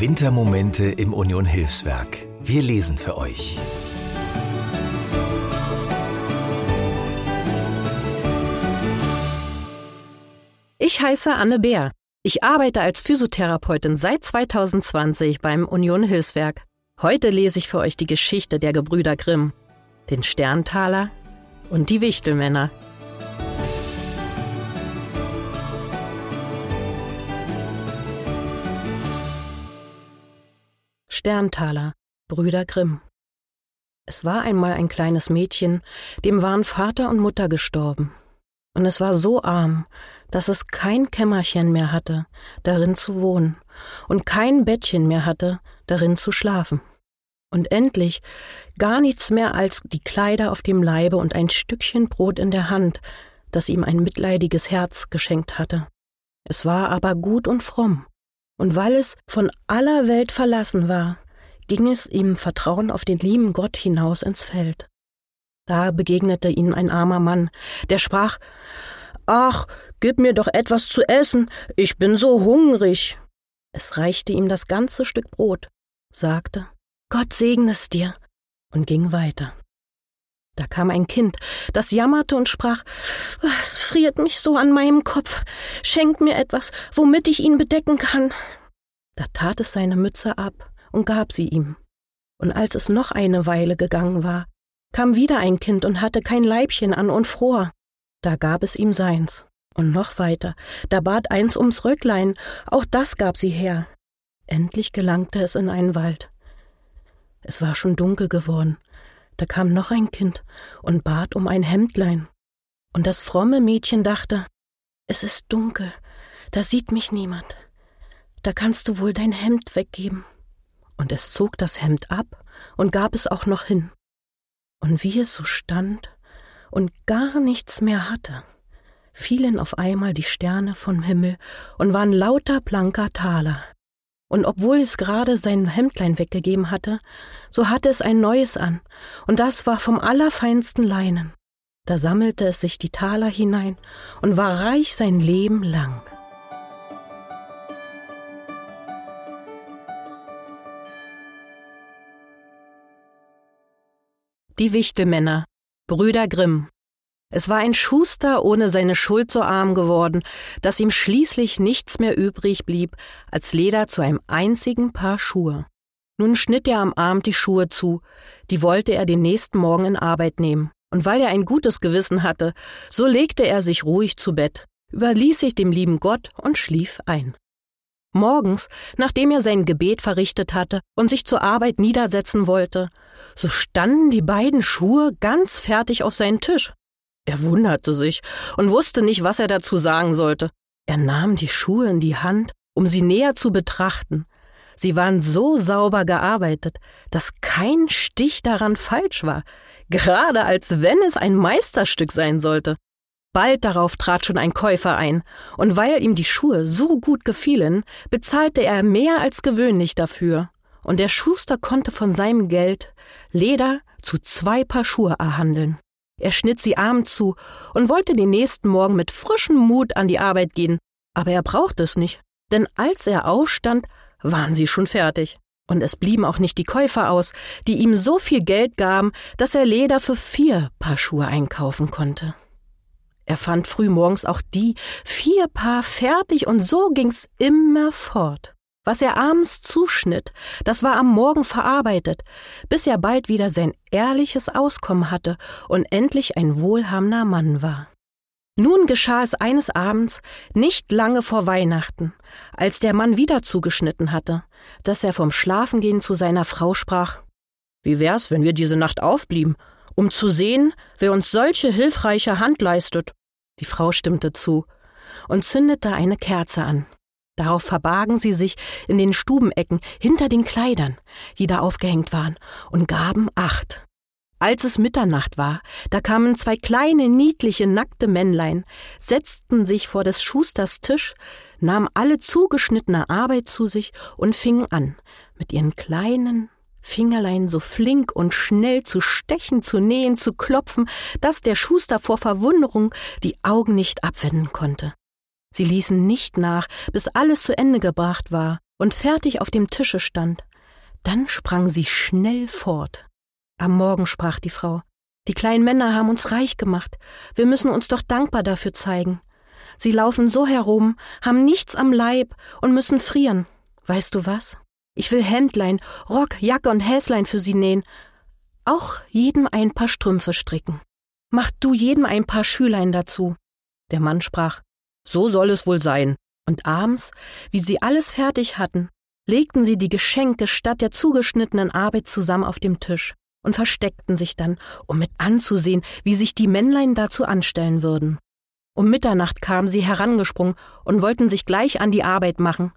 Wintermomente im Union Hilfswerk. Wir lesen für euch. Ich heiße Anne Beer. Ich arbeite als Physiotherapeutin seit 2020 beim Union Hilfswerk. Heute lese ich für euch die Geschichte der Gebrüder Grimm, den Sterntaler und die Wichtelmänner. Sterntaler, Brüder Grimm. Es war einmal ein kleines Mädchen, dem waren Vater und Mutter gestorben. Und es war so arm, dass es kein Kämmerchen mehr hatte, darin zu wohnen, und kein Bettchen mehr hatte, darin zu schlafen. Und endlich gar nichts mehr als die Kleider auf dem Leibe und ein Stückchen Brot in der Hand, das ihm ein mitleidiges Herz geschenkt hatte. Es war aber gut und fromm, und weil es von aller Welt verlassen war, ging es ihm Vertrauen auf den lieben Gott hinaus ins Feld. Da begegnete ihm ein armer Mann, der sprach Ach, gib mir doch etwas zu essen, ich bin so hungrig. Es reichte ihm das ganze Stück Brot, sagte Gott segne es dir und ging weiter. Da kam ein Kind, das jammerte und sprach Es friert mich so an meinem Kopf. Schenkt mir etwas, womit ich ihn bedecken kann. Da tat es seine Mütze ab und gab sie ihm. Und als es noch eine Weile gegangen war, kam wieder ein Kind und hatte kein Leibchen an und fror. Da gab es ihm seins. Und noch weiter, da bat eins ums Röcklein, auch das gab sie her. Endlich gelangte es in einen Wald. Es war schon dunkel geworden, da kam noch ein Kind und bat um ein Hemdlein. Und das fromme Mädchen dachte, es ist dunkel, da sieht mich niemand. Da kannst du wohl dein Hemd weggeben. Und es zog das Hemd ab und gab es auch noch hin. Und wie es so stand und gar nichts mehr hatte, fielen auf einmal die Sterne vom Himmel und waren lauter blanker Taler. Und obwohl es gerade sein Hemdlein weggegeben hatte, so hatte es ein neues an, und das war vom allerfeinsten Leinen. Da sammelte es sich die Taler hinein und war reich sein Leben lang. Die Wichtelmänner, Brüder Grimm. Es war ein Schuster ohne seine Schuld so arm geworden, dass ihm schließlich nichts mehr übrig blieb als Leder zu einem einzigen Paar Schuhe. Nun schnitt er am Abend die Schuhe zu, die wollte er den nächsten Morgen in Arbeit nehmen. Und weil er ein gutes Gewissen hatte, so legte er sich ruhig zu Bett, überließ sich dem lieben Gott und schlief ein. Morgens, nachdem er sein Gebet verrichtet hatte und sich zur Arbeit niedersetzen wollte, so standen die beiden Schuhe ganz fertig auf seinen Tisch. Er wunderte sich und wusste nicht, was er dazu sagen sollte. Er nahm die Schuhe in die Hand, um sie näher zu betrachten. Sie waren so sauber gearbeitet, dass kein Stich daran falsch war, gerade als wenn es ein Meisterstück sein sollte. Bald darauf trat schon ein Käufer ein, und weil ihm die Schuhe so gut gefielen, bezahlte er mehr als gewöhnlich dafür, und der Schuster konnte von seinem Geld Leder zu zwei Paar Schuhe erhandeln. Er schnitt sie abends zu und wollte den nächsten Morgen mit frischem Mut an die Arbeit gehen, aber er brauchte es nicht, denn als er aufstand, waren sie schon fertig. Und es blieben auch nicht die Käufer aus, die ihm so viel Geld gaben, dass er Leder für vier Paar Schuhe einkaufen konnte. Er fand früh morgens auch die vier Paar fertig und so ging's immer fort. Was er abends zuschnitt, das war am Morgen verarbeitet, bis er bald wieder sein ehrliches Auskommen hatte und endlich ein wohlhabender Mann war. Nun geschah es eines Abends, nicht lange vor Weihnachten, als der Mann wieder zugeschnitten hatte, dass er vom Schlafengehen zu seiner Frau sprach Wie wär's, wenn wir diese Nacht aufblieben, um zu sehen, wer uns solche hilfreiche Hand leistet? Die Frau stimmte zu und zündete eine Kerze an. Darauf verbargen sie sich in den Stubenecken hinter den Kleidern, die da aufgehängt waren, und gaben Acht. Als es Mitternacht war, da kamen zwei kleine, niedliche, nackte Männlein, setzten sich vor des Schusters Tisch, nahmen alle zugeschnittene Arbeit zu sich und fingen an, mit ihren kleinen Fingerlein so flink und schnell zu stechen, zu nähen, zu klopfen, dass der Schuster vor Verwunderung die Augen nicht abwenden konnte. Sie ließen nicht nach, bis alles zu Ende gebracht war, und fertig auf dem Tische stand. Dann sprang sie schnell fort. Am Morgen sprach die Frau, die kleinen Männer haben uns reich gemacht, wir müssen uns doch dankbar dafür zeigen. Sie laufen so herum, haben nichts am Leib und müssen frieren. Weißt du was? Ich will Hemdlein, Rock, Jacke und Häslein für sie nähen. Auch jedem ein paar Strümpfe stricken. Mach du jedem ein paar Schülein dazu. Der Mann sprach, so soll es wohl sein. Und abends, wie sie alles fertig hatten, legten sie die Geschenke statt der zugeschnittenen Arbeit zusammen auf dem Tisch und versteckten sich dann, um mit anzusehen, wie sich die Männlein dazu anstellen würden. Um Mitternacht kamen sie herangesprungen und wollten sich gleich an die Arbeit machen.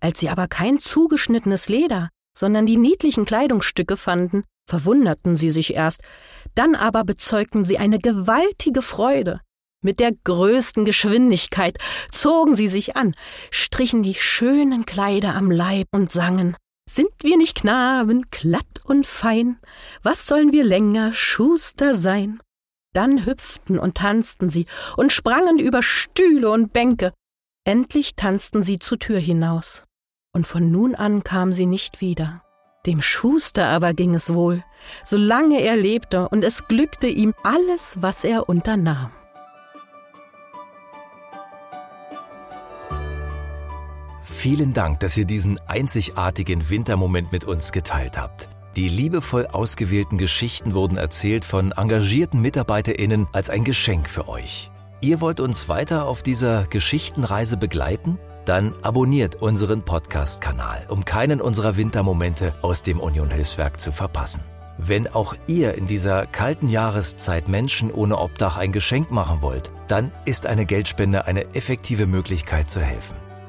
Als sie aber kein zugeschnittenes Leder, sondern die niedlichen Kleidungsstücke fanden, verwunderten sie sich erst, dann aber bezeugten sie eine gewaltige Freude. Mit der größten Geschwindigkeit zogen sie sich an, strichen die schönen Kleider am Leib und sangen Sind wir nicht Knaben, glatt und fein, was sollen wir länger Schuster sein? Dann hüpften und tanzten sie und sprangen über Stühle und Bänke. Endlich tanzten sie zur Tür hinaus. Und von nun an kam sie nicht wieder. Dem Schuster aber ging es wohl, solange er lebte, und es glückte ihm alles, was er unternahm. Vielen Dank, dass ihr diesen einzigartigen Wintermoment mit uns geteilt habt. Die liebevoll ausgewählten Geschichten wurden erzählt von engagierten MitarbeiterInnen als ein Geschenk für euch. Ihr wollt uns weiter auf dieser Geschichtenreise begleiten? Dann abonniert unseren Podcast-Kanal, um keinen unserer Wintermomente aus dem Union Hilfswerk zu verpassen. Wenn auch ihr in dieser kalten Jahreszeit Menschen ohne Obdach ein Geschenk machen wollt, dann ist eine Geldspende eine effektive Möglichkeit zu helfen.